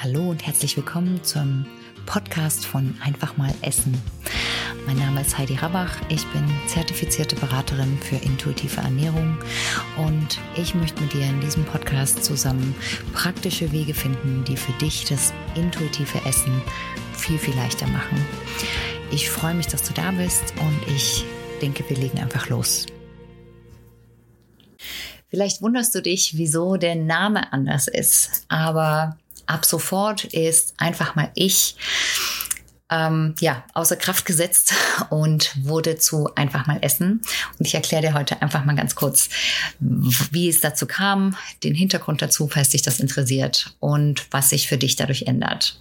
Hallo und herzlich willkommen zum Podcast von Einfach mal Essen. Mein Name ist Heidi Rabach, ich bin zertifizierte Beraterin für intuitive Ernährung und ich möchte mit dir in diesem Podcast zusammen praktische Wege finden, die für dich das intuitive Essen viel, viel leichter machen. Ich freue mich, dass du da bist und ich denke, wir legen einfach los. Vielleicht wunderst du dich, wieso der Name anders ist, aber ab sofort ist einfach mal ich ähm, ja, außer Kraft gesetzt und wurde zu einfach mal essen. Und ich erkläre dir heute einfach mal ganz kurz, wie es dazu kam, den Hintergrund dazu, falls dich das interessiert und was sich für dich dadurch ändert.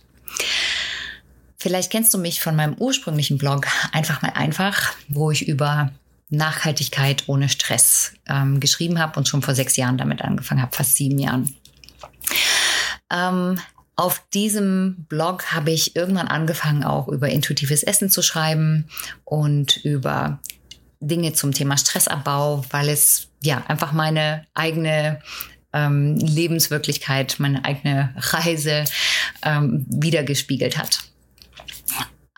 Vielleicht kennst du mich von meinem ursprünglichen Blog einfach mal einfach, wo ich über Nachhaltigkeit ohne Stress ähm, geschrieben habe und schon vor sechs Jahren damit angefangen habe, fast sieben Jahren. Ähm, auf diesem Blog habe ich irgendwann angefangen, auch über intuitives Essen zu schreiben und über Dinge zum Thema Stressabbau, weil es ja einfach meine eigene ähm, Lebenswirklichkeit, meine eigene Reise ähm, wiedergespiegelt hat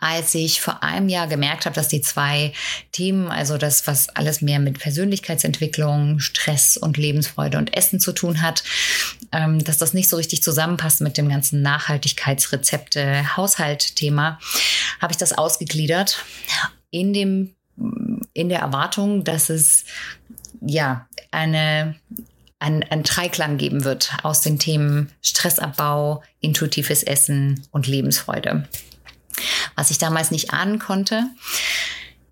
als ich vor einem Jahr gemerkt habe, dass die zwei Themen, also das, was alles mehr mit Persönlichkeitsentwicklung, Stress und Lebensfreude und Essen zu tun hat, ähm, dass das nicht so richtig zusammenpasst mit dem ganzen Nachhaltigkeitsrezepte, Haushalt-Thema, habe ich das ausgegliedert in dem, in der Erwartung, dass es ja eine ein, ein Dreiklang geben wird aus den Themen Stressabbau, intuitives Essen und Lebensfreude. Was ich damals nicht ahnen konnte,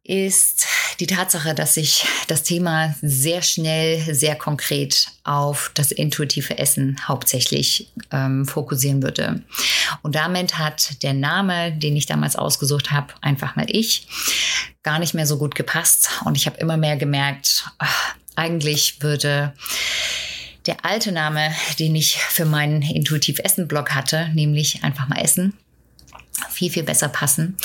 ist die Tatsache, dass sich das Thema sehr schnell, sehr konkret auf das intuitive Essen hauptsächlich ähm, fokussieren würde. Und damit hat der Name, den ich damals ausgesucht habe, einfach mal ich, gar nicht mehr so gut gepasst. Und ich habe immer mehr gemerkt, ach, eigentlich würde der alte Name, den ich für meinen Intuitiv Essen Blog hatte, nämlich einfach mal Essen, viel, viel besser passen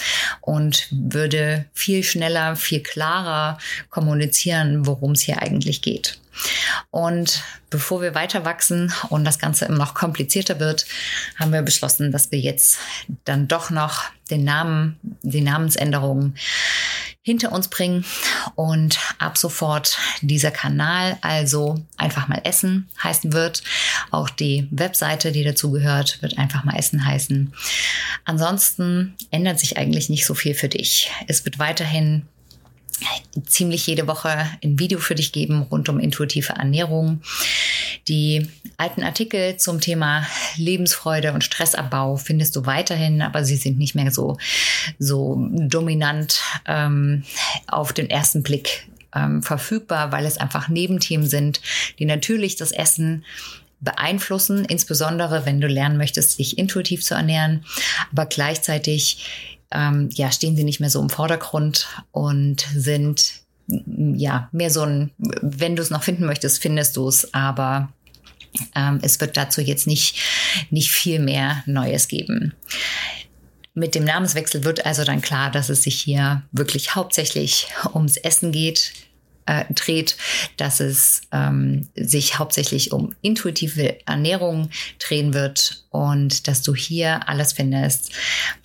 und würde viel schneller, viel klarer kommunizieren, worum es hier eigentlich geht. Und bevor wir weiter wachsen und das Ganze immer noch komplizierter wird, haben wir beschlossen, dass wir jetzt dann doch noch den Namen, die Namensänderung hinter uns bringen und ab sofort dieser Kanal also einfach mal Essen heißen wird. Auch die Webseite, die dazu gehört, wird einfach mal Essen heißen. Ansonsten ändert sich eigentlich nicht so viel für dich. Es wird weiterhin ziemlich jede Woche ein Video für dich geben rund um intuitive Ernährung. Die alten Artikel zum Thema Lebensfreude und Stressabbau findest du weiterhin, aber sie sind nicht mehr so, so dominant ähm, auf den ersten Blick ähm, verfügbar, weil es einfach Nebenthemen sind, die natürlich das Essen beeinflussen, insbesondere wenn du lernen möchtest, dich intuitiv zu ernähren, aber gleichzeitig ähm, ja, stehen sie nicht mehr so im Vordergrund und sind ja mehr so ein, wenn du es noch finden möchtest, findest du es, aber ähm, es wird dazu jetzt nicht, nicht viel mehr Neues geben. Mit dem Namenswechsel wird also dann klar, dass es sich hier wirklich hauptsächlich ums Essen geht, äh, dreht, dass es ähm, sich hauptsächlich um intuitive Ernährung drehen wird und dass du hier alles findest,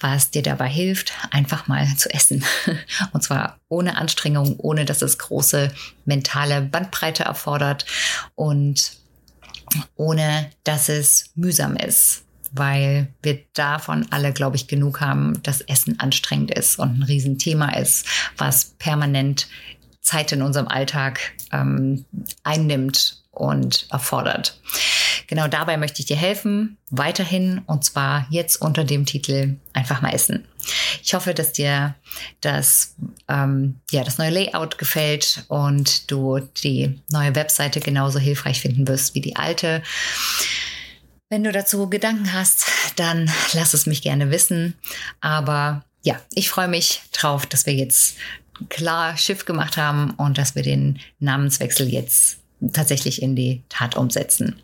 was dir dabei hilft, einfach mal zu essen. Und zwar ohne Anstrengung, ohne dass es große mentale Bandbreite erfordert und ohne dass es mühsam ist weil wir davon alle, glaube ich, genug haben, dass Essen anstrengend ist und ein Riesenthema ist, was permanent Zeit in unserem Alltag ähm, einnimmt und erfordert. Genau dabei möchte ich dir helfen, weiterhin und zwar jetzt unter dem Titel einfach mal essen. Ich hoffe, dass dir das, ähm, ja, das neue Layout gefällt und du die neue Webseite genauso hilfreich finden wirst wie die alte. Wenn du dazu Gedanken hast, dann lass es mich gerne wissen. Aber ja, ich freue mich drauf, dass wir jetzt klar Schiff gemacht haben und dass wir den Namenswechsel jetzt tatsächlich in die Tat umsetzen.